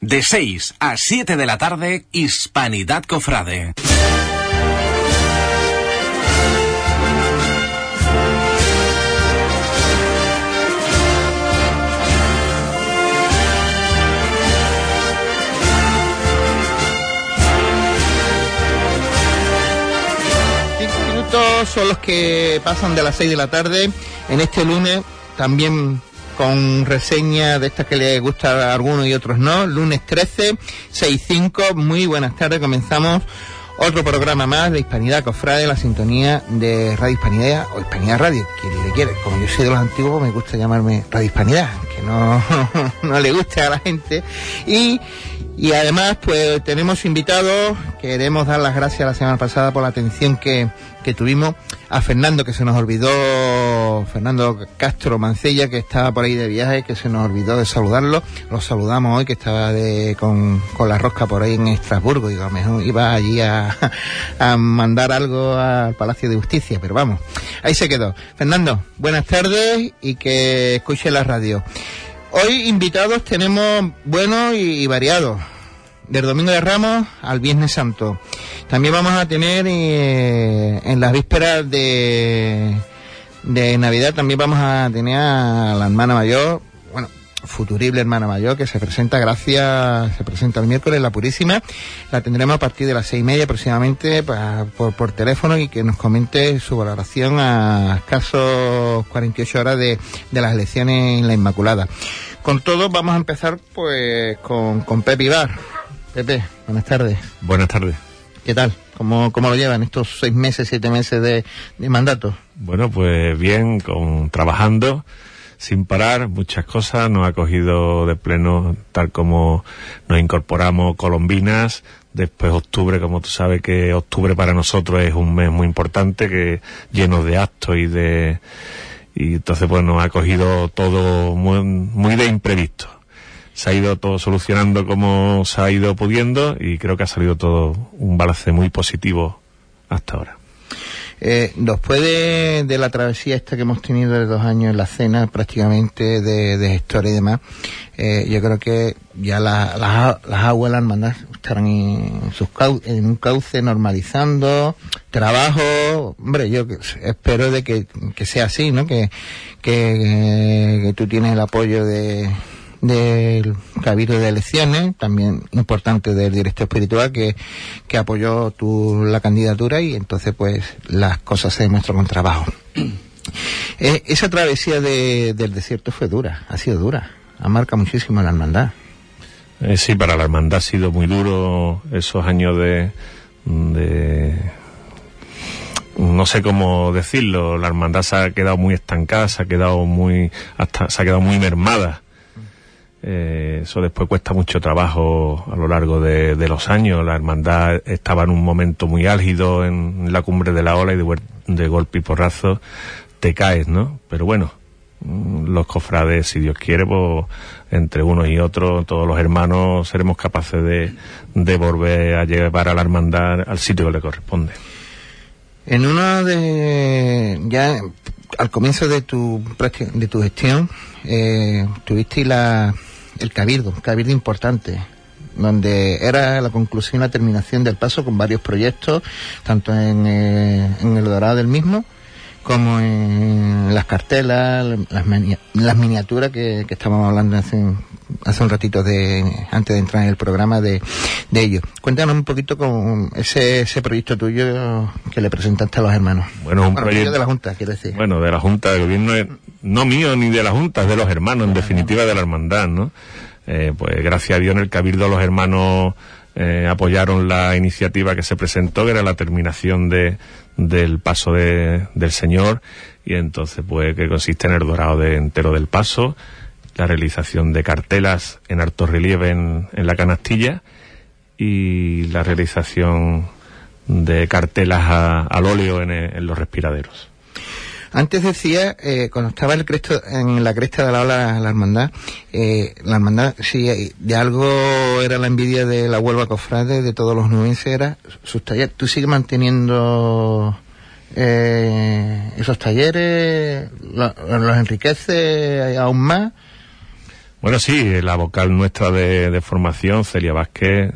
De 6 a 7 de la tarde, Hispanidad Cofrade. minutos son los que pasan de las 6 de la tarde en este lunes, también con reseña de estas que les gusta a algunos y otros no. Lunes 13, 6-5, muy buenas tardes, comenzamos otro programa más de Hispanidad Cofrade, la sintonía de Radio Hispanidad o Hispanidad Radio, quien le quiere. Como yo soy de los antiguos, me gusta llamarme Radio Hispanidad, que no, no le guste a la gente. Y y además, pues tenemos invitados, queremos dar las gracias la semana pasada por la atención que, que tuvimos a Fernando, que se nos olvidó, Fernando Castro Mancella, que estaba por ahí de viaje, que se nos olvidó de saludarlo. Lo saludamos hoy, que estaba de, con, con la rosca por ahí en Estrasburgo, y a lo mejor iba allí a, a mandar algo al Palacio de Justicia, pero vamos, ahí se quedó. Fernando, buenas tardes y que escuche la radio. Hoy invitados tenemos buenos y, variados. Del Domingo de Ramos al Viernes Santo. También vamos a tener eh, en las vísperas de, Navidad, también vamos a tener a la hermana mayor, bueno, futurible hermana mayor, que se presenta, gracias, se presenta el miércoles, la Purísima. La tendremos a partir de las seis y media aproximadamente por, por teléfono y que nos comente su valoración a escasos 48 horas de, de las elecciones en la Inmaculada. Con todo, vamos a empezar pues con, con Pepe Ibar. Pepe, buenas tardes. Buenas tardes. ¿Qué tal? ¿Cómo, cómo lo llevan estos seis meses, siete meses de, de mandato? Bueno, pues bien, con, trabajando sin parar, muchas cosas, nos ha cogido de pleno tal como nos incorporamos colombinas, después octubre, como tú sabes que octubre para nosotros es un mes muy importante, que lleno de actos y de y entonces pues nos ha cogido todo muy, muy de imprevisto. Se ha ido todo solucionando como se ha ido pudiendo y creo que ha salido todo un balance muy positivo hasta ahora. Eh, después de, la travesía esta que hemos tenido de dos años en la cena, prácticamente de, de gestor y demás, eh, yo creo que ya la, la, las aguas, las hermandades estarán en, sus cau en un cauce normalizando, trabajo, hombre, yo espero de que, que sea así, ¿no? Que, que, que tú tienes el apoyo de, del Cabildo de Elecciones, también importante del director espiritual que, que apoyó tu, la candidatura y entonces pues las cosas se demuestran con trabajo. eh, esa travesía de, del desierto fue dura, ha sido dura, ha marcado muchísimo la hermandad. Eh, sí, para la hermandad ha sido muy duro esos años de, no sé cómo decirlo, la hermandad se ha quedado muy estancada, se ha quedado muy, hasta, se ha quedado muy mermada eh, eso después cuesta mucho trabajo a lo largo de, los años. La hermandad estaba en un momento muy álgido en la cumbre de la ola y de, de golpe y porrazo te caes, ¿no? Pero bueno, los cofrades, si Dios quiere, pues entre unos y otros, todos los hermanos seremos capaces de, de volver a llevar a la hermandad al sitio que le corresponde. En una de, ya al comienzo de tu, de tu gestión, eh, tuviste la, el cabildo, un cabildo importante, donde era la conclusión y la terminación del paso con varios proyectos, tanto en, eh, en el Dorado del mismo, como en las cartelas, las, las miniaturas que, que, estábamos hablando hace, hace un ratito de, antes de entrar en el programa de, de ello. Cuéntanos un poquito con ese, ese proyecto tuyo que le presentaste a los hermanos. Bueno, un bueno, proyecto de la Junta, quiero decir. Bueno, de la Junta de Gobierno, no mío ni de la Junta, es de los hermanos, en definitiva de la hermandad, ¿no? Eh, pues gracias a Dios en el Cabildo los hermanos eh, apoyaron la iniciativa que se presentó, que era la terminación de, del paso de, del Señor, y entonces, pues, que consiste en el dorado de entero del paso, la realización de cartelas en alto relieve en, en la canastilla y la realización de cartelas a, al óleo en, en los respiraderos. Antes decía, eh, cuando estaba el cresto, en la cresta de la ola la hermandad, eh, la hermandad, si de algo era la envidia de la Huelva Cofrade, de todos los nubenses, era sus talleres. ¿Tú sigues manteniendo eh, esos talleres? ¿Los enriquece aún más? Bueno, sí, la vocal nuestra de, formación, Celia Vázquez,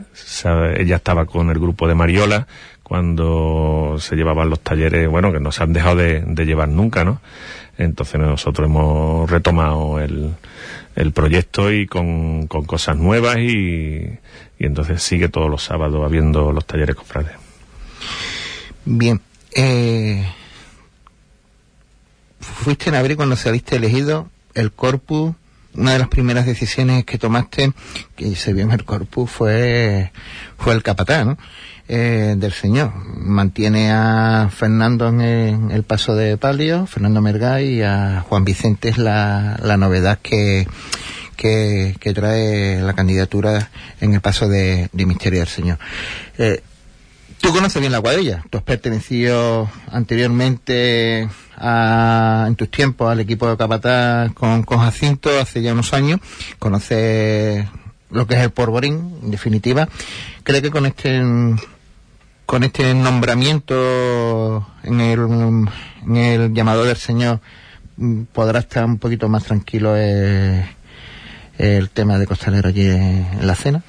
ella estaba con el grupo de Mariola cuando se llevaban los talleres, bueno, que no se han dejado de, llevar nunca, ¿no? Entonces nosotros hemos retomado el, el proyecto y con, cosas nuevas y, y entonces sigue todos los sábados habiendo los talleres cofrades. Bien, eh, fuiste en abril cuando saliste elegido el corpus una de las primeras decisiones que tomaste, que se vio en el corpus, fue, fue el capataz, ¿no? Eh, del señor. Mantiene a Fernando en el, paso de palio, Fernando Mergay, y a Juan Vicente es la, la novedad que, que, que, trae la candidatura en el paso de, de Misterio del Señor. Eh, Tú conoces bien la cuadrilla. Tú has pertenecido anteriormente en tus tiempos al equipo de Capataz con, con Jacinto hace ya unos años, conoce lo que es el porborín, en definitiva. ¿Cree que con este con este nombramiento en el, en el llamado del Señor mm, podrá estar un poquito más tranquilo el, el tema de Costalero allí en la cena?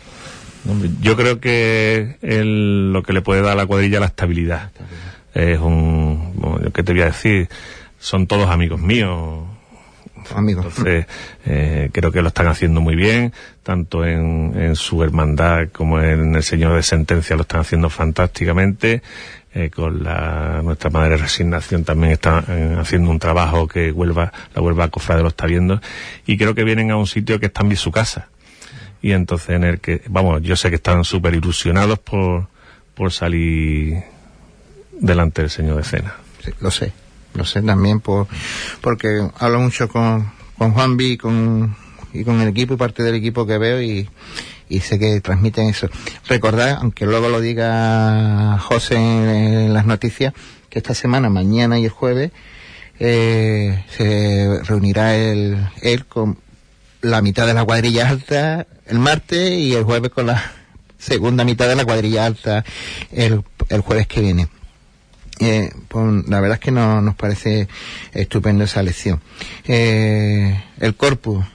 Yo creo que lo que le puede dar a la cuadrilla la estabilidad es un, ¿qué te voy a decir? Son todos amigos míos. Amigos. Entonces, eh, creo que lo están haciendo muy bien, tanto en, su hermandad como en el Señor de Sentencia lo están haciendo fantásticamente. Eh, con la, nuestra madre resignación también está eh, haciendo un trabajo que vuelva, la vuelva a Cofrade lo está viendo. Y creo que vienen a un sitio que es también su casa. Y entonces en el que, vamos, yo sé que están súper ilusionados por, por salir delante del Señor de Cena. Lo sé, lo sé también por, porque hablo mucho con, con Juan B y con, y con el equipo y parte del equipo que veo y, y sé que transmiten eso. Recordad, aunque luego lo diga José en, las noticias, que esta semana, mañana y el jueves, eh, se reunirá él, él con la mitad de la cuadrilla alta el martes y el jueves con la segunda mitad de la cuadrilla alta el, el jueves que viene. Eh, pues, la verdad es que no, nos parece estupendo esa lección. Eh, el corpus,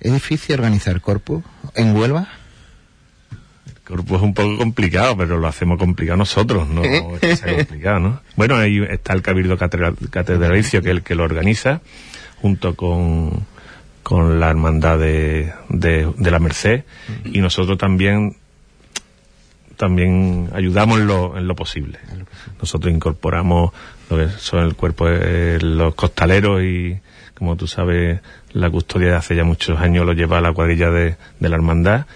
¿es difícil organizar el corpus en Huelva? El corpus es un poco complicado, pero lo hacemos complicado nosotros, no es complicado, ¿no? Bueno, ahí está el Cabildo Catedralicio, que es el que lo organiza, junto con, con la Hermandad de, de, de la Merced, y nosotros también también ayudamos en lo, en lo posible. Nosotros incorporamos lo que son el cuerpo de los costaleros y, como tú sabes, la custodia de hace ya muchos años lo lleva a la cuadrilla de, de la hermandad.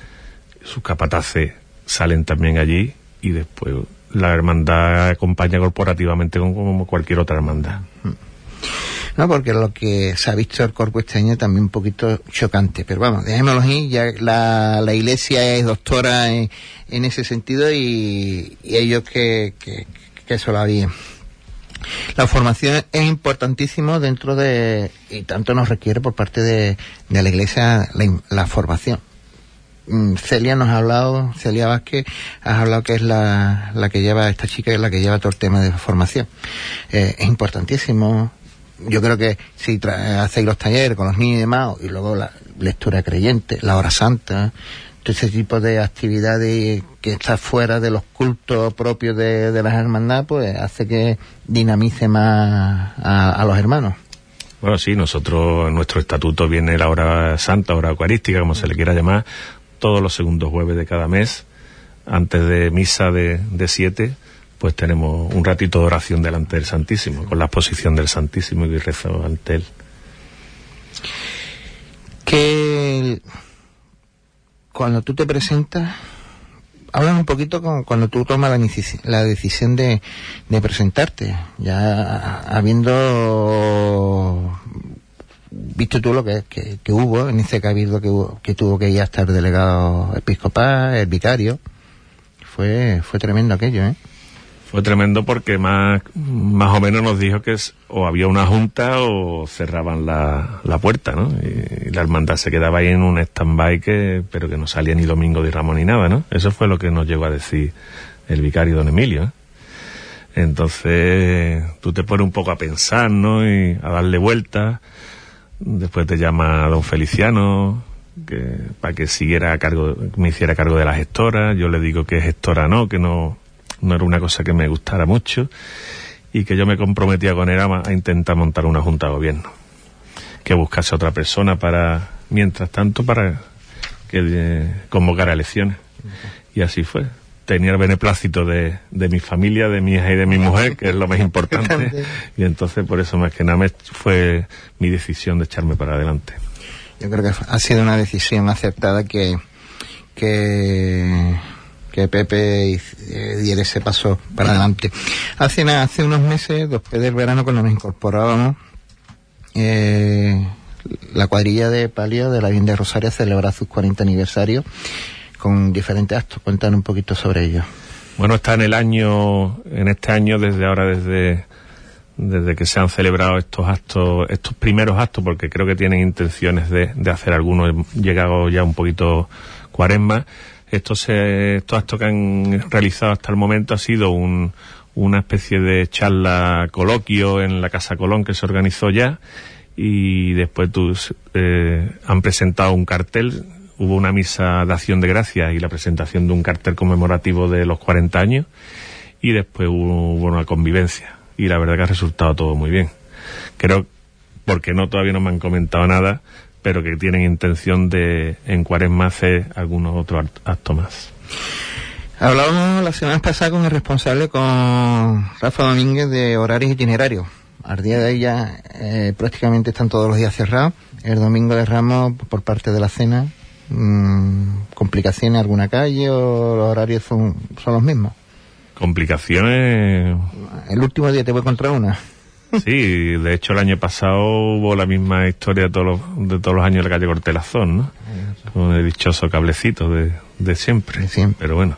Sus capataces salen también allí y después la hermandad acompaña corporativamente como cualquier otra hermandad. No, porque lo que se ha visto el cuerpo este año también un poquito chocante. Pero vamos, dejémoslo ahí. Ya la, la iglesia es doctora en, en ese sentido y, ellos que, que, que eso lo bien. La formación es importantísimo dentro de, y tanto nos requiere por parte de, de la iglesia la, la formación. Mm, Celia nos ha hablado, Celia Vázquez, has hablado que es la, la que lleva, esta chica es la que lleva todo el tema de formación. Eh, es importantísimo yo creo que si hacéis los talleres con los niños y demás, y luego la lectura creyente, la hora santa, todo ese tipo de actividades que está fuera de los cultos propios de, las hermandades, pues hace que dinamice más a, los hermanos. Bueno, sí, nosotros, en nuestro estatuto viene la hora santa, hora eucarística, como se le quiera llamar, todos los segundos jueves de cada mes, antes de misa de, de siete, pues tenemos un ratito de oración delante del Santísimo, con la exposición del Santísimo y rezo ante él. Que cuando tú te presentas, hablan un poquito con, cuando tú tomas la, decisión de, presentarte, ya habiendo visto tú lo que, que, hubo en ese cabildo que, que tuvo que ir a estar delegado episcopal, el vicario, fue, fue tremendo aquello, ¿eh? Fue tremendo porque más, más o menos nos dijo que o había una junta o cerraban la, la puerta, ¿no? Y, la hermandad se quedaba ahí en un stand-by que, pero que no salía ni domingo de Ramón ni nada, ¿no? Eso fue lo que nos llegó a decir el vicario don Emilio. ¿eh? Entonces, tú te pones un poco a pensar, ¿no? Y a darle vuelta. Después te llama don Feliciano, que, para que siguiera a cargo, me hiciera cargo de la gestora. Yo le digo que gestora no, que no, no era una cosa que me gustara mucho y que yo me comprometía con él a, intentar montar una junta de gobierno. Que buscase otra persona para, mientras tanto, para que eh, convocara elecciones. Y así fue tenía el beneplácito de, de, mi familia, de mi hija y de mi mujer, que es lo más importante. y entonces por eso más que nada fue mi decisión de echarme para adelante. Yo creo que ha sido una decisión aceptada que, que, que Pepe eh, diera ese paso para adelante. Hace, hace unos meses, después del verano, cuando nos incorporábamos, eh, la cuadrilla de Palio de la Virgen de Rosario celebra sus 40 aniversarios con diferentes actos. Cuéntanos un poquito sobre ello. Bueno, está en el año, en este año, desde ahora, desde, desde que se han celebrado estos actos, estos primeros actos, porque creo que tienen intenciones de, de hacer algunos, llegado ya un poquito cuaresma. Estos, estos actos que han realizado hasta el momento ha sido un, una especie de charla coloquio en la Casa Colón que se organizó ya y después tú, eh, han presentado un cartel hubo una misa de acción de gracias y la presentación de un cartel conmemorativo de los 40 años y después hubo, una convivencia y la verdad que ha resultado todo muy bien. Creo, porque no todavía no me han comentado nada, pero que tienen intención de en cuaresma hacer algunos otros actos más. Hablábamos la semana pasada con el responsable, con Rafa Domínguez, de horarios itinerarios. Al día de ella eh, prácticamente están todos los días cerrados. El domingo de Ramos, por parte de la cena, Mm, complicaciones en alguna calle o los horarios son, son los mismos? Complicaciones. El último día te voy a encontrar una. Sí, de hecho el año pasado hubo la misma historia de todos los, de todos los años en la calle Cortelazón, ¿no? Con el dichoso cablecito de, de siempre. Pero bueno,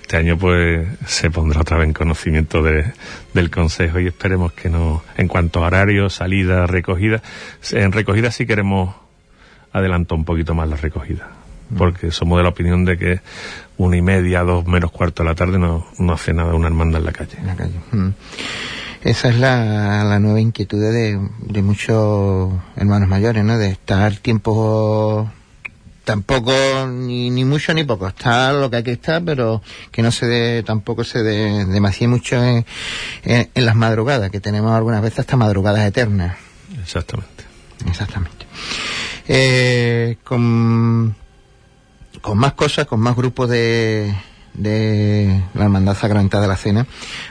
este año pues se pondrá otra vez en conocimiento de, del Consejo y esperemos que no, en cuanto a horario, salida, recogida, en recogida sí queremos adelantó un poquito más la recogida. Mm. Porque somos de la opinión de que una y media, dos menos cuarto de la tarde no, no hace nada una hermandad en la calle. En la calle. Mm. Esa es la, la nueva inquietud de, de muchos hermanos mayores, ¿no? De estar tiempo tampoco ni, ni mucho ni poco, está lo que hay que estar, pero que no se de, tampoco se de, demasiado mucho en, en, en, las madrugadas, que tenemos algunas veces hasta madrugadas eternas. Exactamente. Exactamente eh, con, con más cosas, con más grupos de, de la Hermandad Sacramental de la Cena.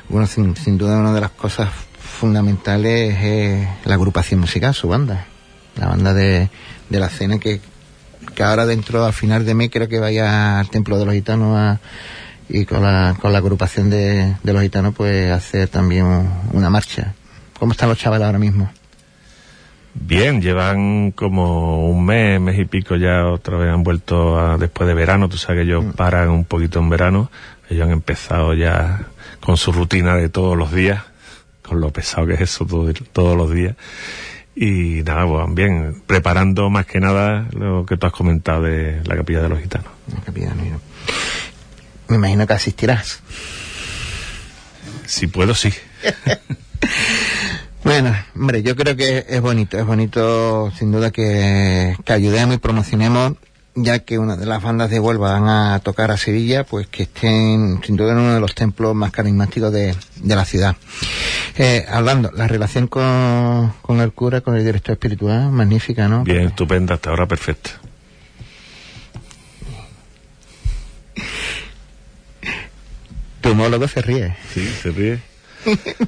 Bueno, sin, sin, duda una de las cosas fundamentales es la agrupación musical, su banda. La banda de, de la Cena que, que ahora dentro, al final de mes, creo que vaya al Templo de los Gitanos y con la, con la agrupación de, de los gitanos pues hacer también una marcha. ¿Cómo están los chavales ahora mismo? Bien, llevan como un mes, mes y pico ya otra vez han vuelto a, después de verano, tú sabes que ellos mm. paran un poquito en verano, ellos han empezado ya con su rutina de todos los días, con lo pesado que es eso todos los días. Y nada, pues bien, preparando más que nada lo que tú has comentado de la capilla de los gitanos. La capilla de los Me imagino que asistirás. Si puedo, sí. Bueno, hombre, yo creo que es bonito, es bonito sin duda que, que ayudemos y promocionemos, ya que una de las bandas de Huelva van a tocar a Sevilla, pues que estén sin duda en uno de los templos más carismáticos de, de la ciudad. Eh, hablando, la relación con, con el cura, con el director espiritual, magnífica, ¿no? Bien, estupenda, hasta ahora perfecta. Tu homólogo se ríe. Sí, se ríe.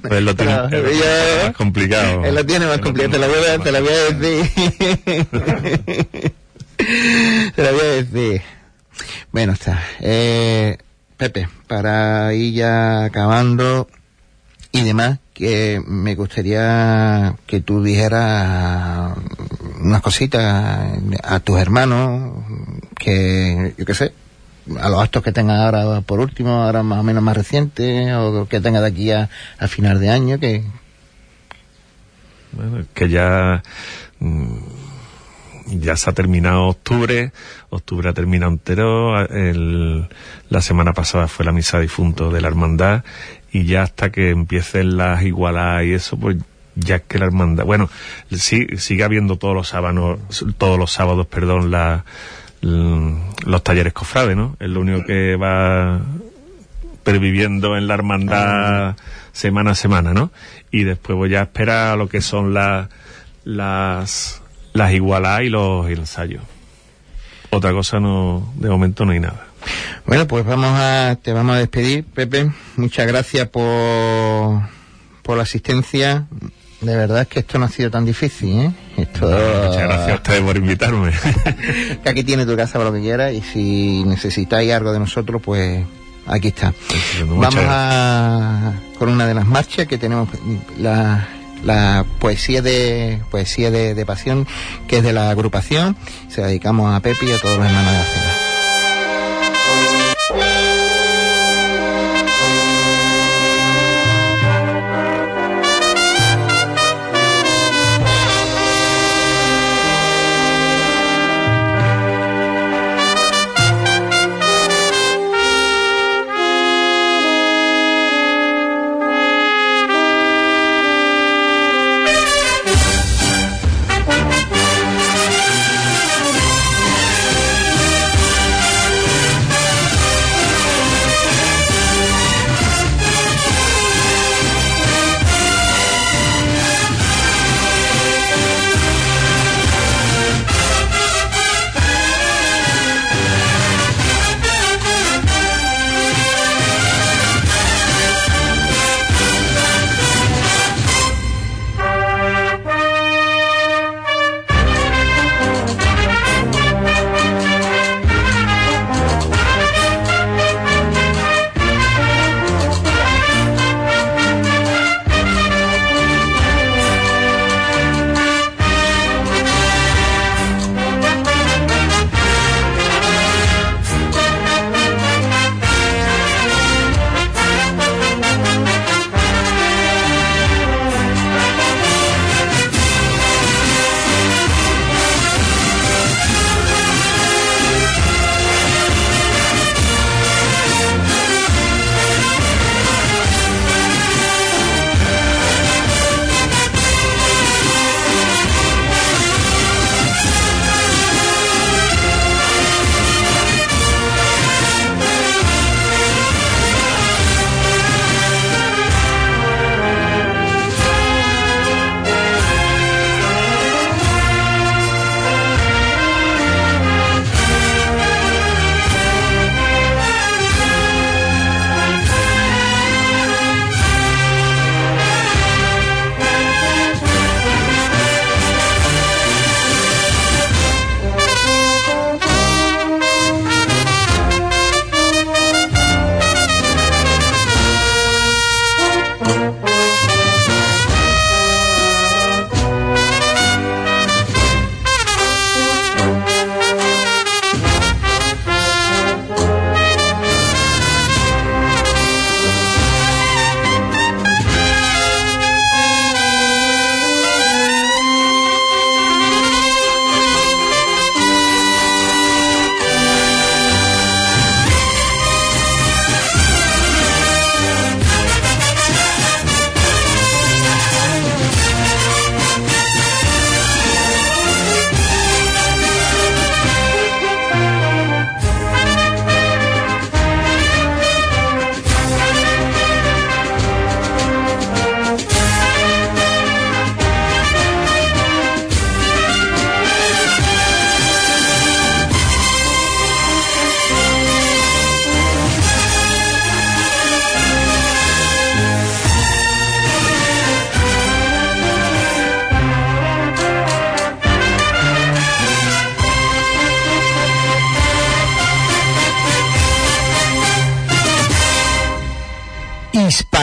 Pues lo tiene más complicado. Él lo tiene más complicado, te lo voy a, te lo voy a decir. te lo voy a decir. Bueno, está. Eh, Pepe, para ir ya acabando y demás, que me gustaría que tú dijeras unas cositas a tus hermanos, que yo qué sé, a los actos que tenga ahora por último, ahora más o menos más reciente, o que tenga de aquí a, final de año, que... Bueno, que ya... Mm, ya se ha terminado octubre, octubre ha terminado entero, el, la semana pasada fue la misa difunto de la hermandad y ya hasta que empiecen las igualadas y eso, pues ya que la hermandad, bueno, sí, sigue habiendo todos los sábados, todos los sábados, perdón, la, los talleres cofrades, ¿no? Es lo único que va perviviendo en la hermandad semana a semana, ¿no? Y después voy a esperar a lo que son las las las igualadas y los ensayos. Otra cosa no, de momento no hay nada. Bueno, pues vamos a, te vamos a despedir, Pepe. Muchas gracias por, por la asistencia. De verdad es que esto no ha sido tan difícil, ¿eh? Esto... Muchas gracias a ustedes por invitarme. que aquí tiene tu casa para lo que quieras y si necesitáis algo de nosotros, pues aquí está. Vamos a con una de las marchas que tenemos la, la poesía de poesía de, de, pasión que es de la agrupación. Se la dedicamos a Pepi y a todos los hermanos de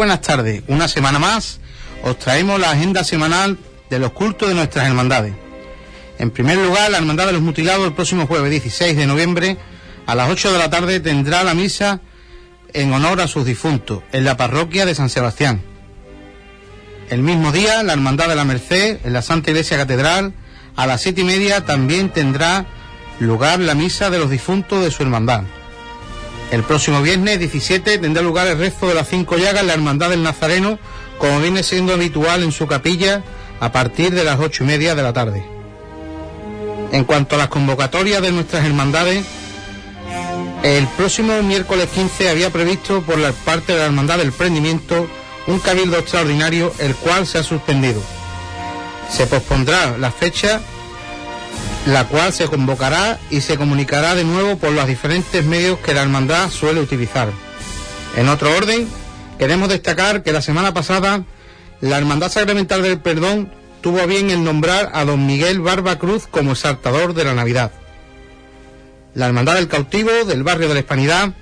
Buenas tardes. Una semana más os traemos la agenda semanal de los cultos de nuestras hermandades. En primer lugar, la Hermandad de los Mutilados el próximo jueves 16 de noviembre a las 8 de la tarde tendrá la misa en honor a sus difuntos en la parroquia de San Sebastián. El mismo día, la Hermandad de la Merced en la Santa Iglesia Catedral a las siete y media también tendrá lugar la misa de los difuntos de su hermandad. El próximo viernes 17 tendrá lugar el rezo de las cinco llagas en la Hermandad del Nazareno, como viene siendo habitual en su capilla a partir de las ocho y media de la tarde. En cuanto a las convocatorias de nuestras hermandades, el próximo miércoles 15 había previsto por la parte de la Hermandad del Prendimiento un cabildo extraordinario, el cual se ha suspendido. Se pospondrá la fecha, la cual se convocará y se comunicará de nuevo por los diferentes medios que la Hermandad suele utilizar. En otro orden, queremos destacar que la semana pasada la Hermandad Sacramental del Perdón tuvo bien el nombrar a don Miguel Barba Cruz como exaltador de la Navidad. La Hermandad del Cautivo del barrio de la Hispanidad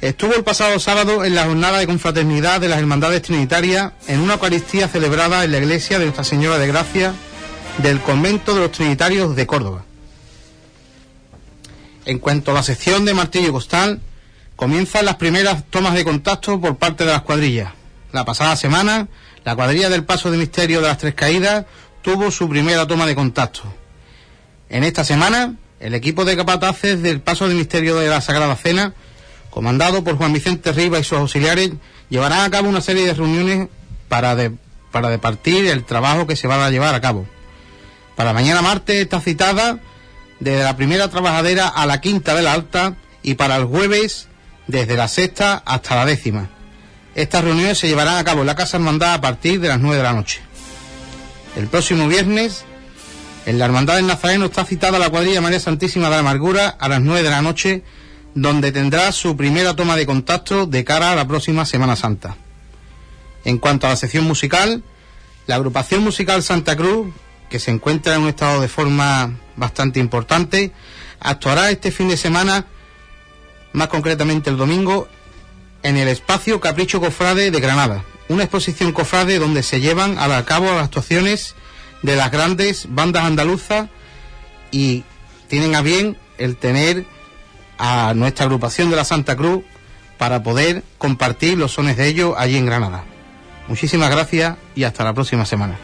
estuvo el pasado sábado en la jornada de confraternidad de las Hermandades Trinitarias en una Eucaristía celebrada en la iglesia de Nuestra Señora de Gracia del Convento de los Trinitarios de Córdoba. En cuanto a la sección de Martillo Costal, comienzan las primeras tomas de contacto por parte de las cuadrillas. La pasada semana, la cuadrilla del Paso de Misterio de las Tres Caídas tuvo su primera toma de contacto. En esta semana, el equipo de capataces del Paso de Misterio de la Sagrada Cena, comandado por Juan Vicente Riva y sus auxiliares, llevarán a cabo una serie de reuniones para, de, para departir el trabajo que se va a llevar a cabo. Para mañana martes está citada desde la primera trabajadera a la quinta de la alta y para el jueves desde la sexta hasta la décima. Estas reuniones se llevarán a cabo en la Casa Hermandad a partir de las nueve de la noche. El próximo viernes, en la Hermandad del Nazareno está citada la cuadrilla María Santísima de la Amargura a las nueve de la noche, donde tendrá su primera toma de contacto de cara a la próxima Semana Santa. En cuanto a la sección musical, la agrupación musical Santa Cruz, que se encuentra en un estado de forma bastante importante, actuará este fin de semana, más concretamente el domingo, en el espacio Capricho Cofrade de Granada, una exposición cofrade donde se llevan a cabo las actuaciones de las grandes bandas andaluzas y tienen a bien el tener a nuestra agrupación de la Santa Cruz para poder compartir los sones de ellos allí en Granada. Muchísimas gracias y hasta la próxima semana.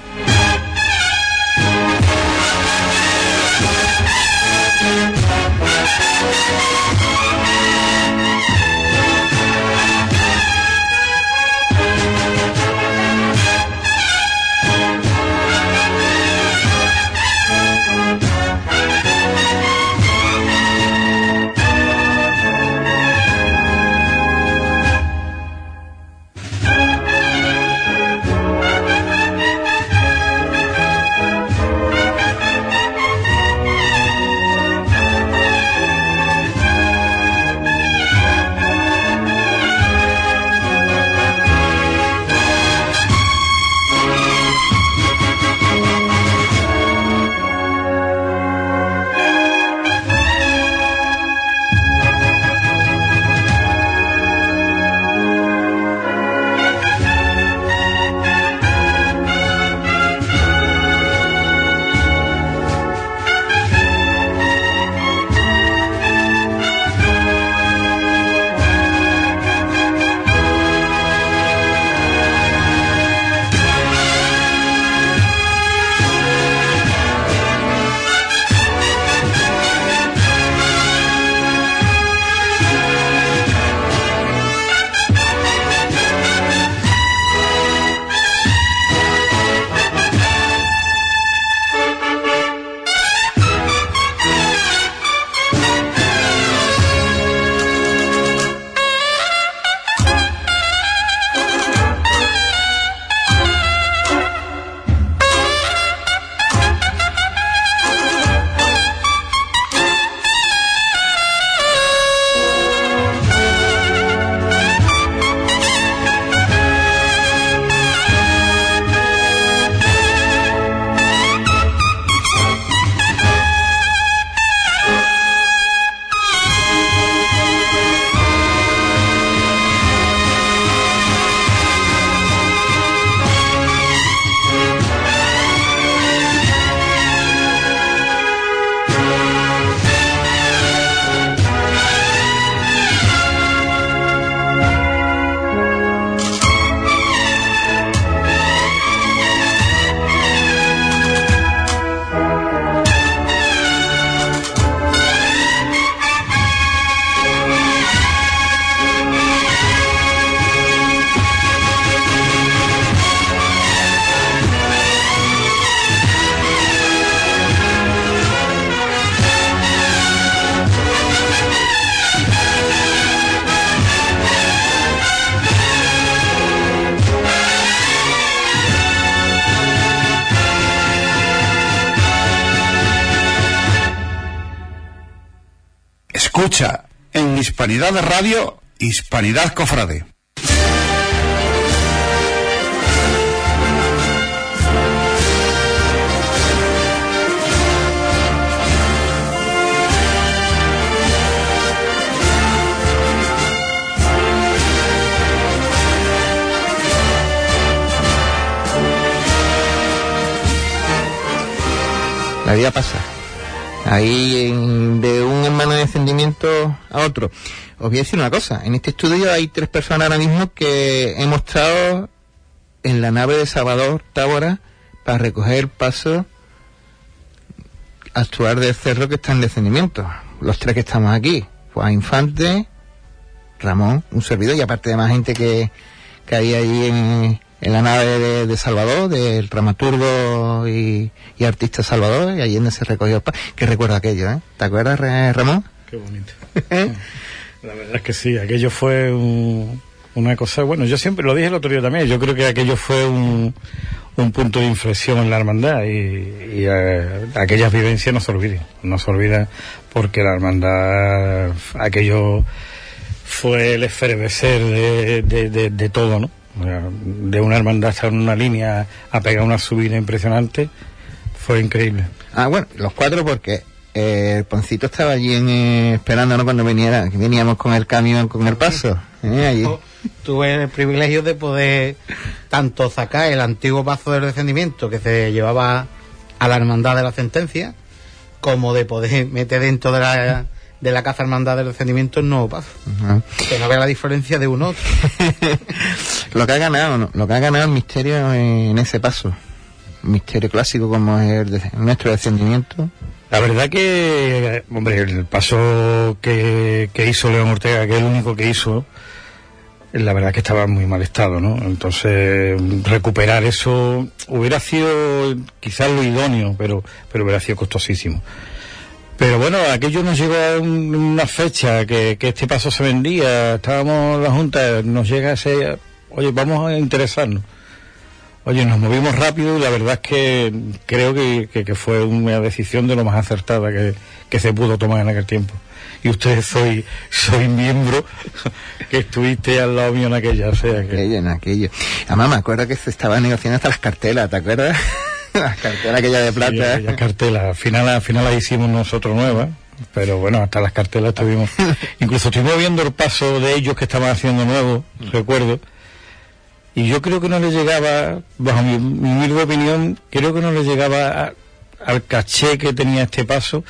Hispanidad Radio, Hispanidad Cofrade. La vida pasa. Ahí de un hermano de descendimiento a otro. Os voy a decir una cosa. En este estudio hay tres personas ahora mismo que hemos estado en la nave de Salvador Tábora para recoger paso actuar del cerro que está en descendimiento. Los tres que estamos aquí. Juan Infante, Ramón, un servidor y aparte de más gente que, que hay allí en, en la nave de, de Salvador, del dramaturgo y, y artista Salvador, y allí donde se recogió el pa- que recuerda aquello, ¿eh? ¿Te acuerdas, Ramón? Qué bonito. La verdad es que sí, aquello fue un- una cosa, bueno, yo siempre lo dije el otro día también, yo creo que aquello fue un, un punto de inflexión en la hermandad y, eh, aquellas vivencias no se olviden, no se olvidan porque la hermandad, aquello fue el efervecer de, de, todo, ¿no? De una hermandad estar en una línea a pegar una subida impresionante, fue increíble. Ah, bueno, los cuatro porque eh, el Poncito estaba allí en, eh, esperándonos cuando viniera, que veníamos con el camión, con el paso. ¿eh? Allí. Tuve el privilegio de poder tanto sacar el antiguo paso del descendimiento que se llevaba a la hermandad de la sentencia, como de poder meter dentro de la, de la casa hermandad del descendimiento el nuevo paso. Que no vea la diferencia de uno otro. lo que ha ganado, ¿no? lo que ha ganado el misterio en ese paso. Un misterio clásico como es el de- nuestro descendimiento. La verdad que, hombre, el paso que, que hizo León Ortega, que es el único que hizo, la verdad que estaba en muy mal estado, ¿no? Entonces, recuperar eso hubiera sido quizás lo idóneo, pero, pero hubiera sido costosísimo. Pero bueno, aquello nos llegó a un- una fecha que, que este paso se vendía, estábamos en la Junta, nos llega ese, oye, vamos a interesarnos. Oye, nos movimos rápido y la verdad es que creo que, que- que fue una decisión de lo más acertada que, que se pudo tomar en aquel tiempo. Y ustedes soy, soy miembro que estuviste al lado mío en aquella, o sea que... Aquello, en aquello. Además me acuerdo que se estaba negociando hasta las cartelas, ¿te acuerdas? las cartelas aquella de Sí, plata. aquellas cartelas, al final, al final las hicimos nosotros nuevas, pero bueno, hasta las cartelas estuvimos. Incluso estuvimos viendo el paso de ellos que estaban haciendo nuevo, recuerdo. Y yo creo que no le llegaba, bajo mi, mi humilde opinión, creo que no le llegaba al caché que tenía este paso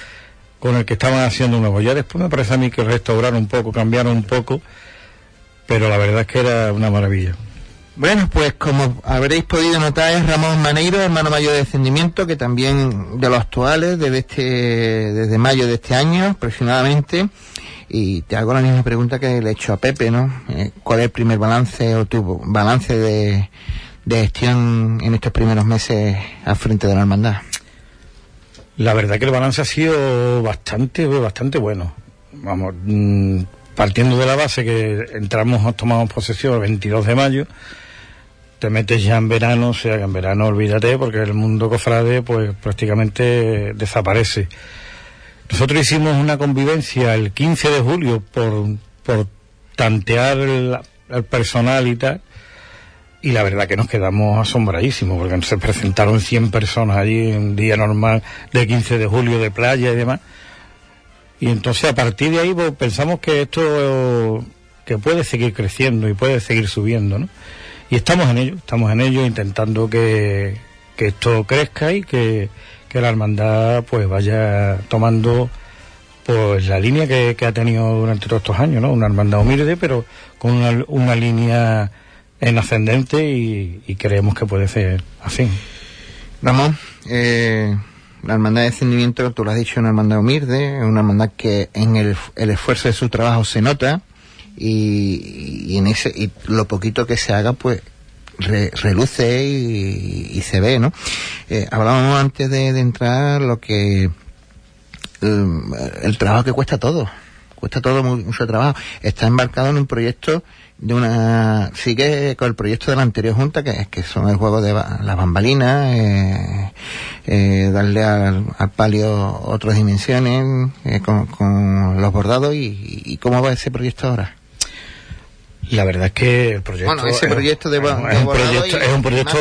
con el que estaban haciendo nuevo. Ya después me parece a mí que restauraron un poco, cambiaron un poco, pero la verdad es que era una maravilla. Bueno, pues como habréis podido notar es Ramón Maneiro, hermano mayor de descendimiento, que también de los actuales, desde este, desde mayo de este año aproximadamente. Y te hago la misma pregunta que le he hecho a Pepe, ¿no? Eh, ¿Cuál es el primer balance o tu balance de, gestión en estos primeros meses al frente de la hermandad? La verdad que el balance ha sido bastante, bastante bueno. Vamos, mm, partiendo de la base que entramos, tomamos posesión el 22 de mayo, te metes ya en verano, o sea que en verano olvídate porque el mundo cofrade pues prácticamente desaparece. Nosotros hicimos una convivencia el 15 de julio por, por tantear el, personal y tal. Y la verdad que nos quedamos asombradísimos, porque se presentaron 100 personas allí en un día normal de 15 de julio de playa y demás. Y entonces a partir de ahí pues, pensamos que esto que puede seguir creciendo y puede seguir subiendo, ¿no? Y estamos en ello, estamos en ello intentando que, que esto crezca y que, que la hermandad pues vaya tomando pues la línea que, que ha tenido durante todos estos años, ¿no? Una hermandad humilde, pero con una, una línea en ascendente y, creemos que puede ser así. Ramón, eh, la hermandad de descendimiento, tú lo has dicho, una hermandad humilde, una hermandad que en el, el esfuerzo de su trabajo se nota y, y en ese y lo poquito que se haga, pues re- reluce y, y se ve, ¿no? Eh, hablábamos antes de, de entrar lo que el, el trabajo que cuesta todo, cuesta todo mu- mucho trabajo. Está embarcado en un proyecto de una, sigue con el proyecto de la anterior junta, que que son el juego de ba- las bambalinas, eh, eh, darle al, al palio otras dimensiones, eh, con, con los bordados y, y cómo va ese proyecto ahora. La verdad es que el proyecto Bueno, ese es- proyecto de es, un- de es un bordado proyecto es un proyecto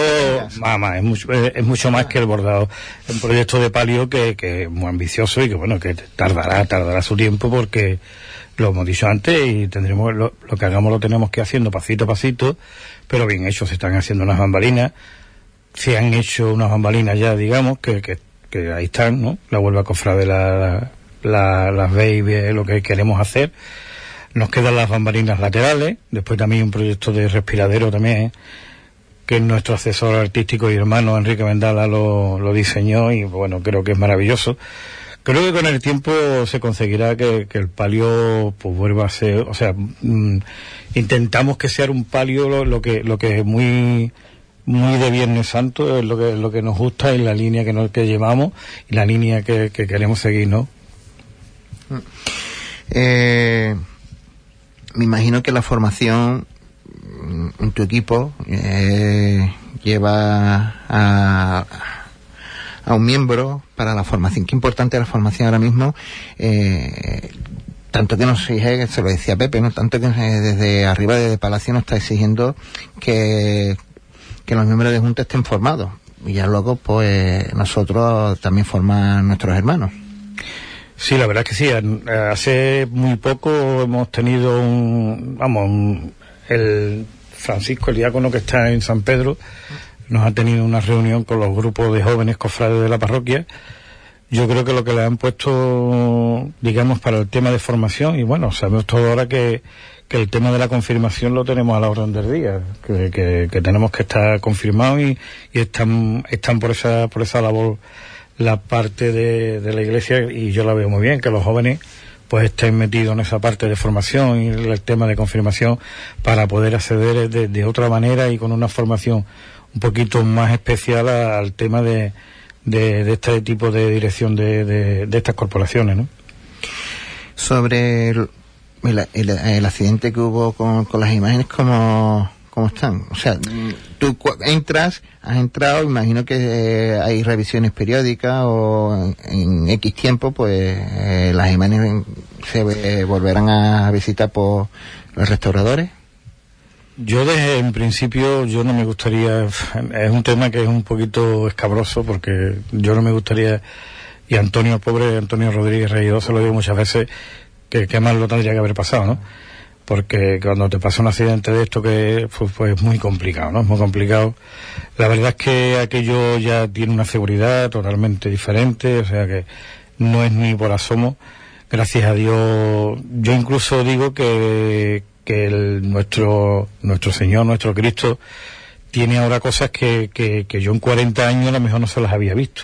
más es mucho, es, es mucho más que el bordado es un proyecto de palio que, que es muy ambicioso y que bueno que tardará tardará su tiempo porque lo hemos dicho antes y tendremos lo, lo que hagamos lo tenemos que ir haciendo pasito a pasito pero bien hecho se están haciendo unas bambalinas se han hecho unas bambalinas ya digamos que, que, que ahí están no la vuelva a cofrar de la, la, las baby lo que queremos hacer nos quedan las bambalinas laterales, después también un proyecto de respiradero también, que nuestro asesor artístico y hermano Enrique Vendala lo, diseñó y bueno, creo que es maravilloso. Creo que con el tiempo se conseguirá que, el palio pues vuelva a ser, o sea, mm, intentamos que sea un palio lo, lo que lo que es muy muy de Viernes Santo, es lo que lo que nos gusta y la línea que nos que llevamos y la línea que, que queremos seguir, ¿no? Eh, me imagino que la formación mm, en tu equipo eh, lleva a, a un miembro para la formación. Qué importante la formación ahora mismo. Eh, tanto que nos exige, se lo decía Pepe, ¿no? Tanto que desde arriba, desde Palacio, nos está exigiendo que, que los miembros de Junta estén formados. Y ya luego, pues, nosotros también forman nuestros hermanos. Sí, la verdad es que sí. Eh, Hace muy poco hemos tenido un, vamos, el Francisco, el diácono que está en San Pedro, nos ha tenido una reunión con los grupos de jóvenes cofrades de la parroquia. Yo creo que lo que le han puesto, digamos, para el tema de formación, y bueno, sabemos todo ahora que, que el tema de la confirmación lo tenemos a la orden del día, que, que- que tenemos que estar confirmados y, y están, están por esa, por esa labor la parte de, de la iglesia y yo la veo muy bien, que los jóvenes pues estén metidos en esa parte de formación y el tema de confirmación para poder acceder de, de otra manera y con una formación un poquito más especial a- al tema de, de, de este tipo de dirección de, de, estas corporaciones, ¿no? sobre el, el, el- accidente que hubo con, con las imágenes, ¿cómo, cómo están? O sea, tú entras, has entrado, imagino que eh, hay revisiones periódicas o en, X tiempo, pues eh, las imágenes se eh, volverán a visitar por los restauradores. Yo desde en principio yo no me gustaría es un tema que es un poquito escabroso porque yo no me gustaría y Antonio pobre Antonio Rodríguez Reído se lo digo muchas veces que qué mal lo tendría que haber pasado, ¿no? Porque cuando te pasa un accidente de esto que pues, pues es muy complicado, ¿no? Es muy complicado. La verdad es que aquello ya tiene una seguridad totalmente diferente, o sea que no es ni por asomo. Gracias a Dios, yo incluso digo que, que nuestro, nuestro Señor, nuestro Cristo, tiene ahora cosas que, que, que yo en 40 años a lo mejor no se las había visto.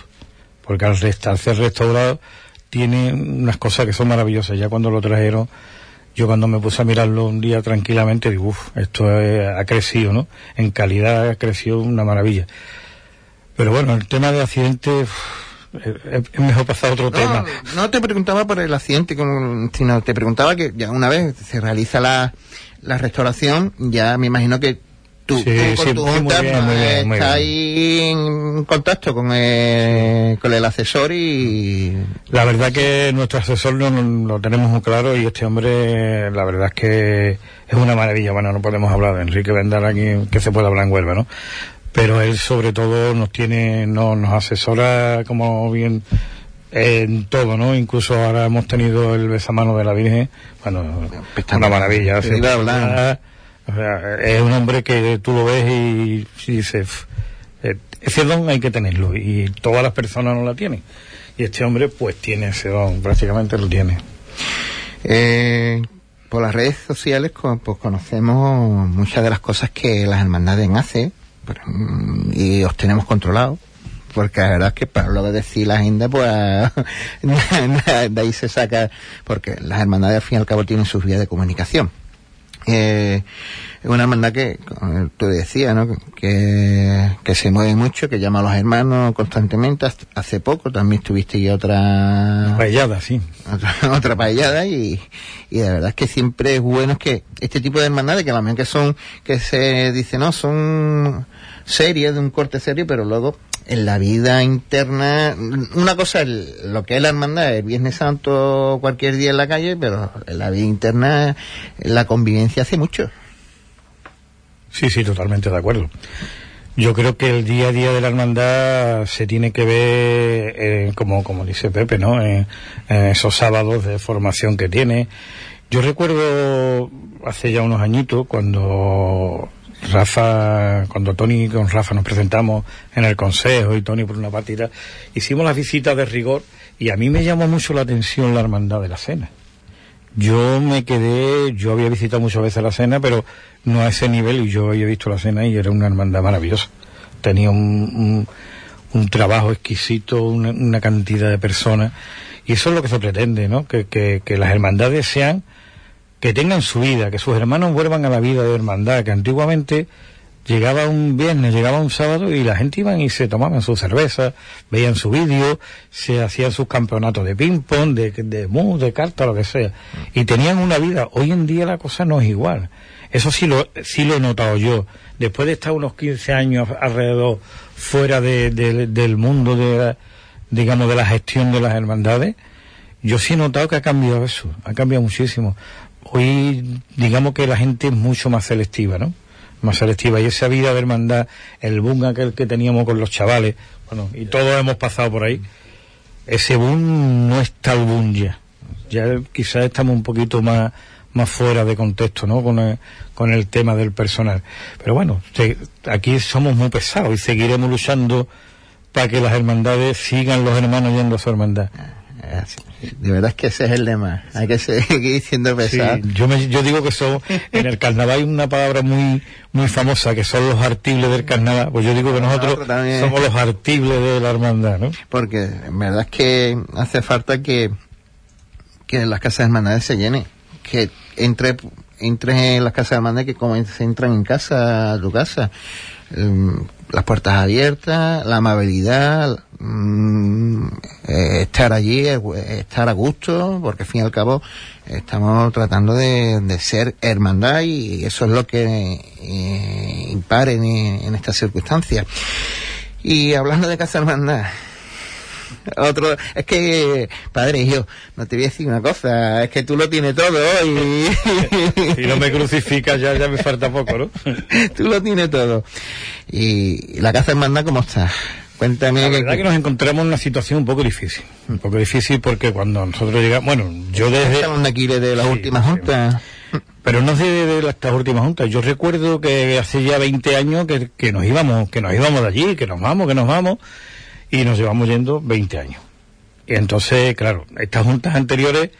Porque al, resta- al ser restaurado tiene unas cosas que son maravillosas. Ya cuando lo trajeron, yo cuando me puse a mirarlo un día tranquilamente, digo, uff, esto ha crecido, ¿no? En calidad ha crecido una maravilla. Pero bueno, el tema de accidentes, es, mejor pasar a otro tema. No, te preguntaba por el accidente, sino te preguntaba que ya una vez se realiza la, la restauración, ya me imagino que tú, Sí, tú con sí, tu sí, muy junta bien, bien, estás en contacto con el, con el asesor y La verdad que nuestro asesor lo, lo tenemos muy claro y este hombre, la verdad es que es una maravilla. Bueno, no podemos hablar de Enrique Vendal aquí, que se puede hablar en Huelva, ¿no? Pero él sobre todo nos tiene, no, nos asesora como bien en todo, ¿no? Incluso ahora hemos tenido el besamano de la Virgen, bueno, una maravilla. O sea, es un hombre que tú lo ves y, dices, "F- eh, ese don hay que tenerlo y todas las personas no la tienen. Y este hombre pues tiene ese don, prácticamente lo tiene. Eh, por las redes sociales pues conocemos muchas de las cosas que las hermandades hacen mm, y os tenemos controlados porque la verdad es que para luego decir la agenda pues de ahí se saca porque las hermandades al fin y al cabo tienen sus vías de comunicación Eh, es una hermandad que, como tú decías, ¿no? que, que se mueve mucho, que llama a los hermanos constantemente. Hace poco también estuviste otra Rayada, sí. otra, otra paellada y, y de verdad es que siempre es bueno que este tipo de hermandades que mejor que son que se dice no son series de un corte serio pero luego en la vida interna una cosa lo que es la hermandad el Viernes Santo cualquier día en la calle pero en la vida interna la convivencia hace mucho Sí, sí, totalmente de acuerdo. Yo creo que el día a día de la hermandad se tiene que ver, eh, como, como dice Pepe, ¿no? En, en esos sábados de formación que tiene. Yo recuerdo hace ya unos añitos cuando Rafa, cuando Tony con Rafa nos presentamos en el consejo y Tony por una partida, hicimos las visitas de rigor y a mí me llamó mucho la atención la hermandad de la cena. Yo me quedé, yo había visitado muchas veces la cena, pero no a ese nivel, y yo había visto la cena y era una hermandad maravillosa. Tenía un, un, un trabajo exquisito, una, una cantidad de personas, y eso es lo que se pretende, ¿no? Que, que, que las hermandades sean, que tengan su vida, que sus hermanos vuelvan a la vida de hermandad, que antiguamente llegaba un viernes, llegaba un sábado y la gente iban y se tomaban su cerveza, veían su vídeo, se hacían sus campeonatos de ping-pong, de, de de carta, lo que sea. Y tenían una vida. Hoy en día la cosa no es igual. Eso sí lo, sí lo he notado yo. Después de estar unos 15 años alrededor, fuera de- del mundo de, la- digamos, de la gestión de las hermandades, yo sí he notado que ha cambiado eso, ha cambiado muchísimo. Hoy, digamos que la gente es mucho más selectiva, ¿no? Más selectiva. Y esa vida de hermandad, el boom aquel que teníamos con los chavales, bueno, y todos hemos pasado por ahí, ese boom no es tal boom ya. Ya quizás estamos un poquito más, más fuera de contexto, ¿no? Con el, con el tema del personal. Pero bueno, se- aquí somos muy pesados y seguiremos luchando para que las hermandades sigan los hermanos yendo a su hermandad. De verdad es que ese es el lema. Hay que seguir siendo Sí, pesado. yo, me- yo digo que son, en el carnaval hay una palabra muy muy famosa que son los artibles del carnaval. Pues yo digo que nosotros somos los artibles de la hermandad, ¿no? porque en verdad es que hace falta que que las casas de hermandades se llenen. Que entre entres en las casas de hermandades que como se entran en casa a tu casa. Em, las puertas abiertas la amabilidad estar allí eh, estar a gusto porque al fin y al cabo estamos tratando de, de ser hermandad y eso es lo que eh, impare en, en estas circunstancias y hablando de casa hermandad otro, es que, padre, yo, no te voy a decir una cosa, es que tú lo tienes todo y Si no me crucificas ya, ya me falta poco, ¿no? tú lo tienes todo. Y la casa hermandad, ¿cómo está? Cuéntame La que, verdad que nos encontramos en una situación un poco difícil. Un poco difícil porque cuando nosotros llegamos, bueno, yo desde... Estamos de aquí de las Sí, últimas sí. juntas. Pero no de, de estas últimas juntas. Yo recuerdo que hace ya 20 años que, que nos íbamos, que nos íbamos de allí, que nos vamos, que nos vamos, y nos llevamos yendo 20 años. Y entonces, claro, estas juntas anteriores,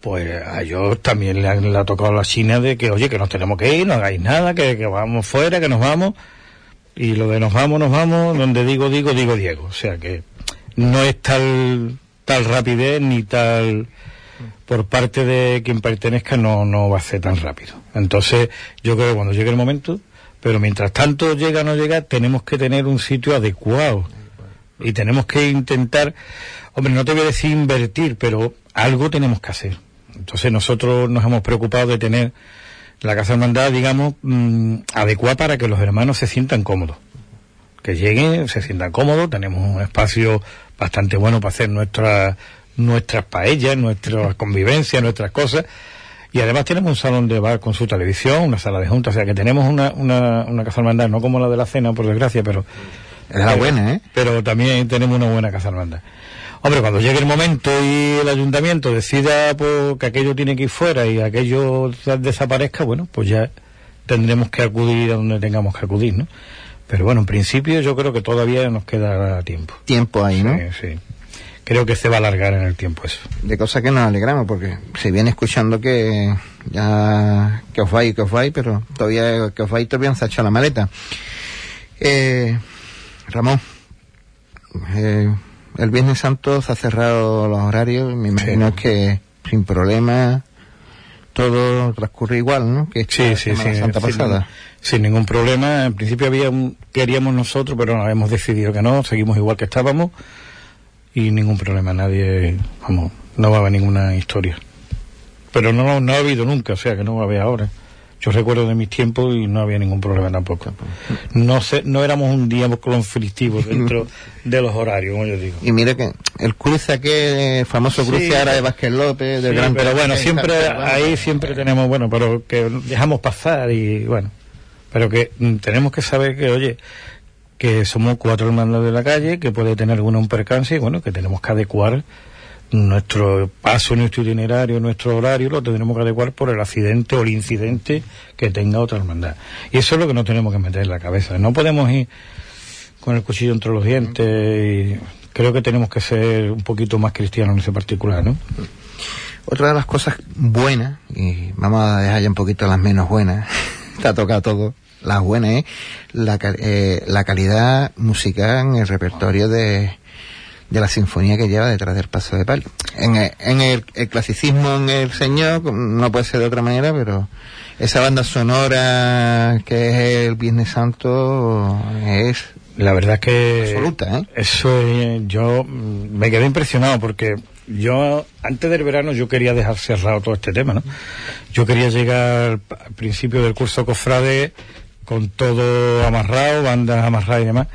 pues a ellos también le, han, le ha tocado la China de que, oye, que nos tenemos que ir, no hagáis nada, que, que vamos fuera, que nos vamos. Y lo de nos vamos, nos vamos, donde digo, digo, digo Diego. O sea que no es tal, tal rapidez ni tal por parte de quien pertenezca no, no va a ser tan rápido. Entonces, yo creo que cuando llegue el momento, pero mientras tanto llega o no llega, tenemos que tener un sitio adecuado. Y tenemos que intentar, hombre, no te voy a decir invertir, pero algo tenemos que hacer. Entonces nosotros nos hemos preocupado de tener la casa hermandad, digamos, mm, adecuada para que los hermanos se sientan cómodos. Que lleguen, se sientan cómodos, tenemos un espacio bastante bueno para hacer nuestras nuestras paellas, nuestras convivencias, nuestras cosas. Y además tenemos un salón de bar con su televisión, una sala de juntas, o sea que tenemos una, una, una casa hermandad, no como la de la cena, por desgracia, pero... Es la buena, ¿eh? Pero también tenemos una buena casa hermandad. Hombre, cuando llegue el momento y el ayuntamiento decida pues, que aquello tiene que ir fuera y aquello desaparezca, bueno, pues ya tendremos que acudir a donde tengamos que acudir, ¿no? Pero bueno, en principio yo creo que todavía nos queda tiempo. Tiempo ahí, ¿no? Sí, sí. Creo que se va a alargar en el tiempo eso. De cosas que nos alegramos, porque se viene escuchando que ya que os vais, que os vais, pero todavía que os vais todavía no se ha hecho la maleta. Eh, Ramón, eh, el Viernes Santo se ha cerrado los horarios, me imagino que sin problema todo transcurre igual, ¿no? Que Sí, sí, sí. Santa sin, pasada. sin ningún problema. En principio había un- queríamos nosotros, pero hemos decidido que no. Seguimos igual que estábamos y ningún problema. Nadie, vamos, no va a haber ninguna historia. Pero no, no ha habido nunca, o sea que no va a haber ahora. Yo recuerdo de mis tiempos y no había ningún problema tampoco. No sé, no éramos un día conflictivo dentro de los horarios, como yo digo. Y mire que el cruce aquel famoso Sí. cruce ahora de Vázquez López, del Sí, Gran pero bueno, siempre ahí siempre tenemos, bueno, pero que dejamos pasar y bueno, pero que mm, tenemos que saber que, oye, que somos cuatro hermanos de la calle, que puede tener alguno un percance y bueno, que tenemos que adecuar nuestro paso, nuestro itinerario, nuestro horario, lo tendremos que adecuar por el accidente o el incidente que tenga otra hermandad. Y eso es lo que nos tenemos que meter en la cabeza. No podemos ir con el cuchillo entre los dientes y creo que tenemos que ser un poquito más cristianos en ese particular, ¿no? Otra de las cosas buenas, y vamos a dejar ya un poquito las menos buenas, te ha tocado todo, las buenas, ¿eh? La, eh, la calidad musical en el repertorio de, de la sinfonía que lleva detrás del paso de palio. En, el, en el, el clasicismo en el Señor no puede ser de otra manera, pero esa banda sonora que es el Viernes Santo es La verdad es que Absoluta, ¿eh? eso es- yo me quedé impresionado porque yo antes del verano yo quería dejar cerrado todo este tema, ¿no? Yo quería llegar al al principio del curso cofrade con todo amarrado, bandas amarradas y demás.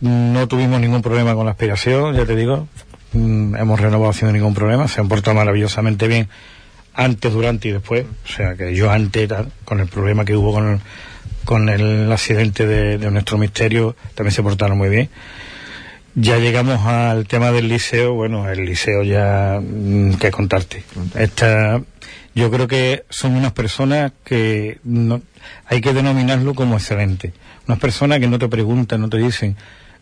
No tuvimos ningún problema con la aspiración, ya te digo. Mm, hemos renovado sin ningún problema, se han portado maravillosamente bien antes, durante y después. O sea que yo antes, con el problema que hubo con el, con el accidente de, de nuestro misterio, también se portaron muy bien. Ya llegamos al tema del liceo, bueno, el liceo ya, mm, que contarte. Esta, yo creo que son unas personas que no, hay que denominarlo como excelente. Unas personas que no te preguntan, no te dicen,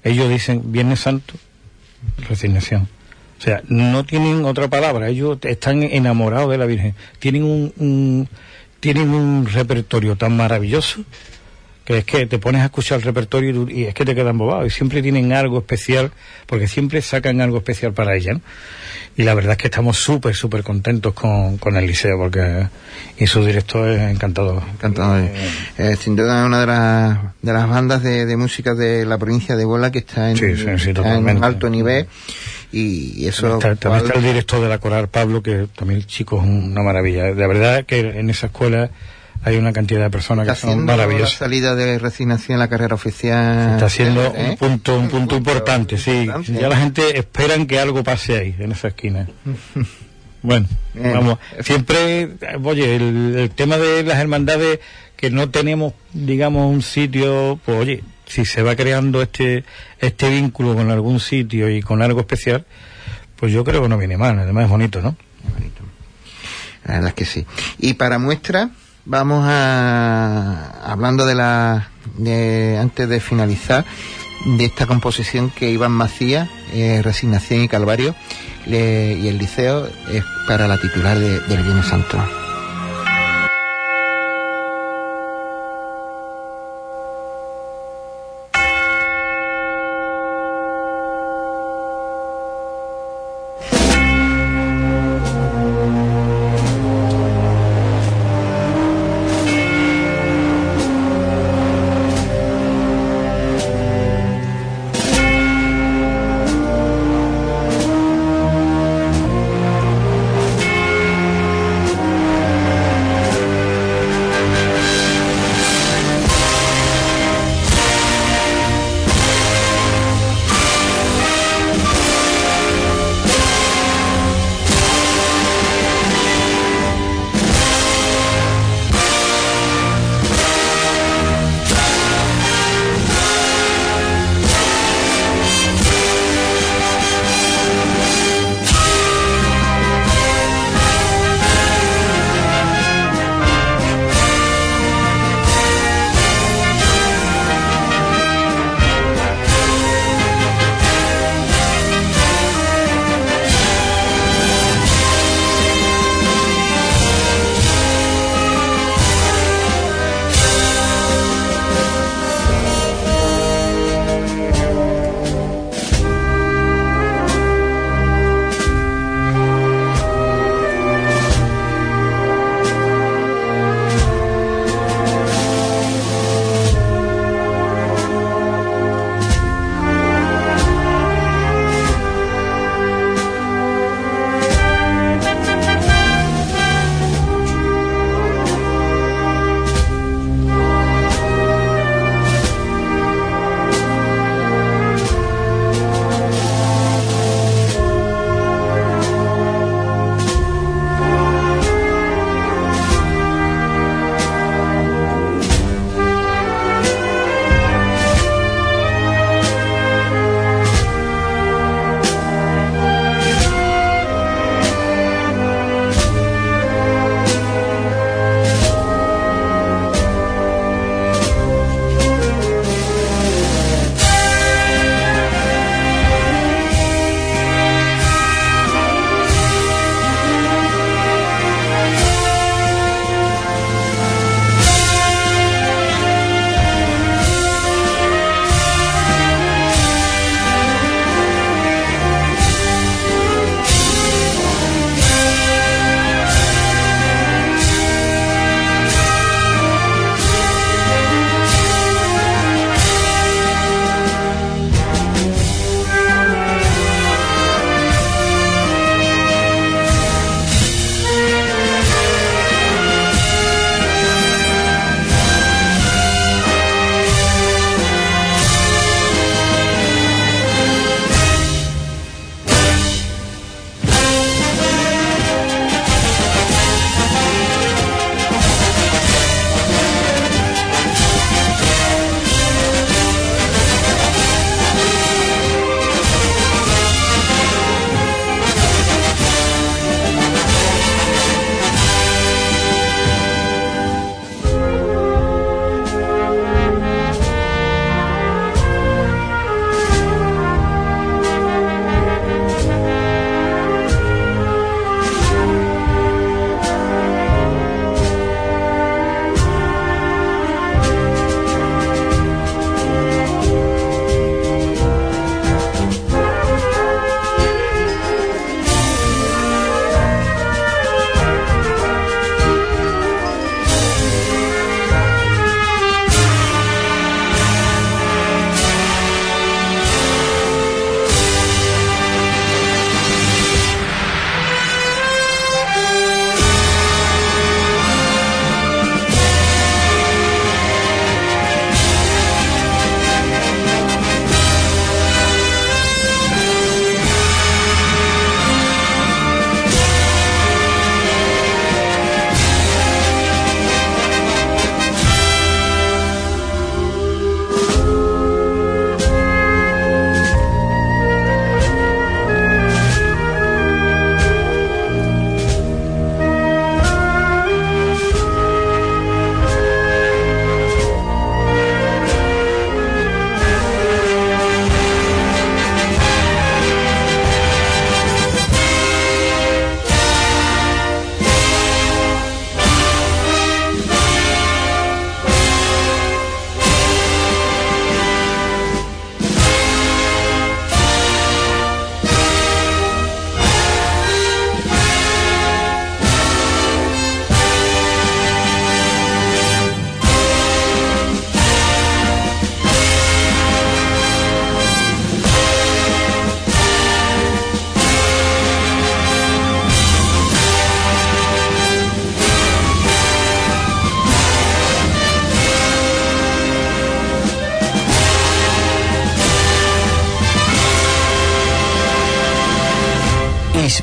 ellos dicen Viernes Santo, resignación. O sea, no tienen otra palabra, ellos están enamorados de la Virgen. Tienen un, un- tienen un repertorio tan maravilloso que es que te pones a escuchar el repertorio y, y es que te quedan embobados y siempre tienen algo especial porque siempre sacan algo especial para ella ¿no? y la verdad es que estamos súper súper contentos con, con el liceo porque y su director es encantador Encantado. eh. Eh, sin duda una de las, de las bandas de, de música de la provincia de Huelva que está en, Sí, sí, sí, está en alto nivel y, eso También está, también está el director de la coral Pablo que también el chico es una maravilla la verdad que en esa escuela hay una cantidad de personas que son la maravillosas salida de resignación en la carrera oficial. Está haciendo ¿eh? un punto un punto importante sí. importante. ya la gente esperan que algo pase ahí en esa esquina. Bueno Eh, vamos. siempre oye el, el tema de las hermandades que no tenemos digamos un sitio pues oye si se va creando este este vínculo con algún sitio y con algo especial pues yo creo que no viene mal. Además es bonito no La verdad es que sí. Y para muestra, vamos a, hablando de la, de, antes de finalizar, de esta composición que Iván Macías, eh, Resignación y Calvario, y el Liceo, es para la titular de- del Viernes Santo.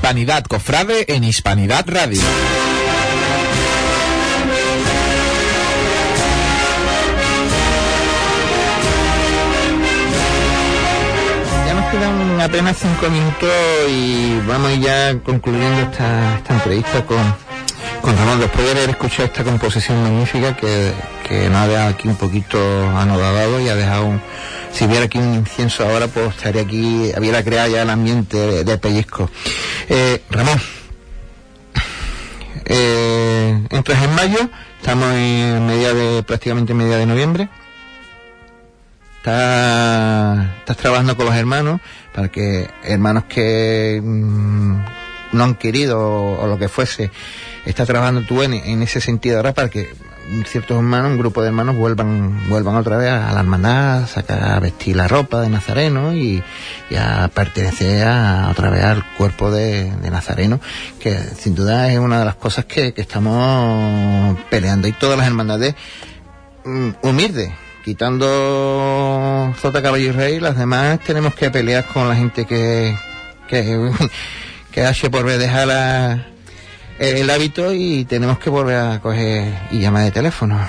Hispanidad Cofrade en Hispanidad Radio. Ya nos quedan apenas cinco minutos y vamos ya concluyendo esta, esta entrevista con, con Ramón. Después de haber escuchado esta composición magnífica que, que nos ha dejado aquí un poquito anodado y ha dejado un, si hubiera aquí un incienso ahora, pues estaría aquí, hubiera creado ya el ambiente de, pellizco. Eh, Ramón, eh, entras en mayo, estamos en media de, prácticamente media de noviembre. Estás, estás trabajando con los hermanos para que hermanos que mm, no han querido o, lo que fuese, estás trabajando tú en ese sentido ahora para que ciertos hermanos, un grupo de hermanos vuelvan, vuelvan otra vez a la hermandad, a sacar, a vestir la ropa de Nazareno y, y a pertenecer a, otra vez al cuerpo de, de Nazareno, que sin duda es una de las cosas que, que estamos peleando. Y todas las hermandades mm, humildes, quitando Zota Caballo y Rey, las demás tenemos que pelear con la gente que, que, que hace por dejar la, el hábito y tenemos que volver a coger y llamar de teléfono.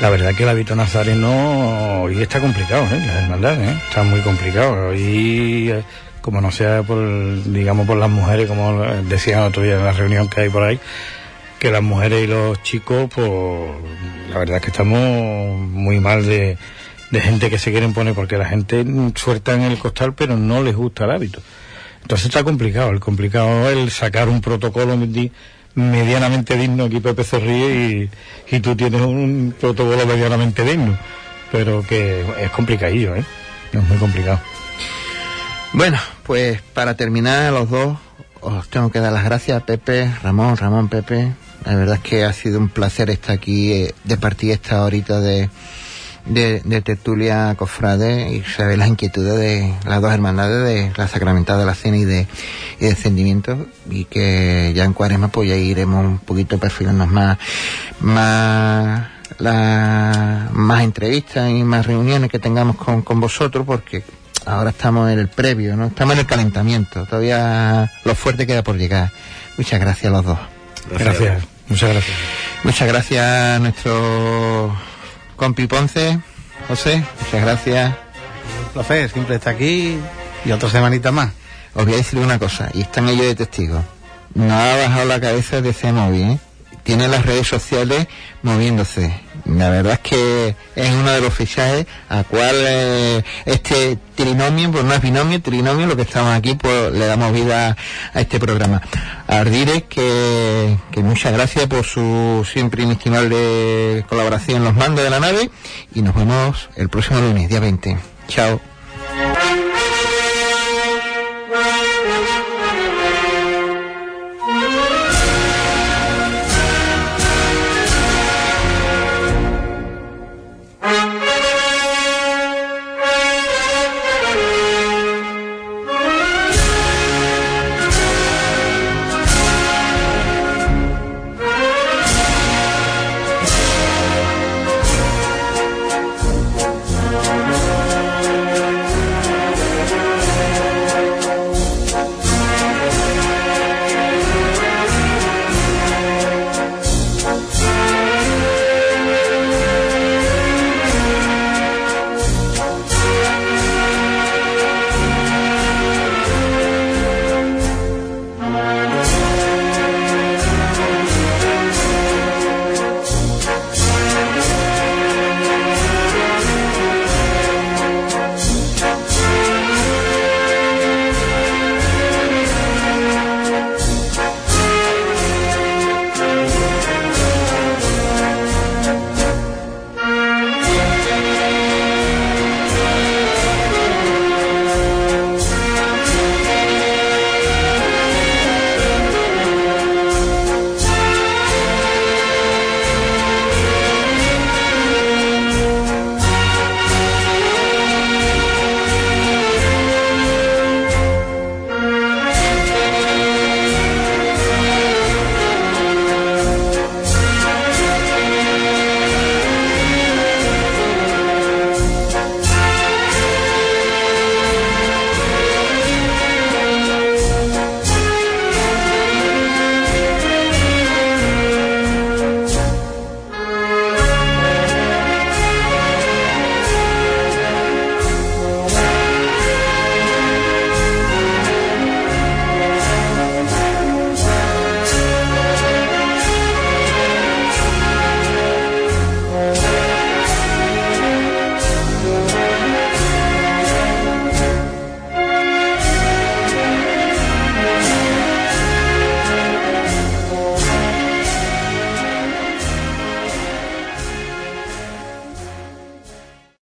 La verdad que el hábito nazareno hoy está complicado, ¿eh? Las hermandades, ¿eh? Está muy complicado. Hoy, eh, como no sea por, digamos, por las mujeres, como decían otro día en la reunión que hay por ahí, que las mujeres y los chicos, pues, la verdad es que estamos muy mal de, de gente que se quieren poner, porque la gente suelta en el costal, pero no les gusta el hábito. Entonces está complicado, el complicado es el sacar un protocolo di- medianamente digno, aquí Pepe se ríe y, y tú tienes un protocolo medianamente digno, pero que es complicadillo, ¿eh? Es muy complicado. Bueno, pues para terminar, a los dos os tengo que dar las gracias, Pepe, Ramón, Ramón, Pepe. La verdad es que ha sido un placer estar aquí, eh, de partir esta horita de, de, de tertulia cofrade y saber las inquietudes de las dos hermandades de la sacramentada de la cena y de, y de descendimiento y que ya en cuaresma pues ya iremos un poquito perfilando más, más la, más entrevistas y más reuniones que tengamos con, con vosotros porque ahora estamos en el previo, ¿no? Estamos en el calentamiento, todavía lo fuerte queda por llegar. Muchas gracias a los dos. Gracias, muchas gracias. Muchas gracias a nuestro compi Ponce, José, muchas gracias. Un placer, siempre está aquí y otra semanita más. Os voy a decir una cosa, y están ellos de testigos. No ha bajado la cabeza de C-Móvil, ¿eh? Tiene las redes sociales moviéndose. La verdad es que es uno de los fichajes a cual eh, este trinomio, pues no es binomio, trinomio, lo que estamos aquí, pues le damos vida a este programa. A Ardires, que, que muchas gracias por su siempre inestimable colaboración en los mandos de la nave y nos vemos el próximo lunes, día 20. Chao.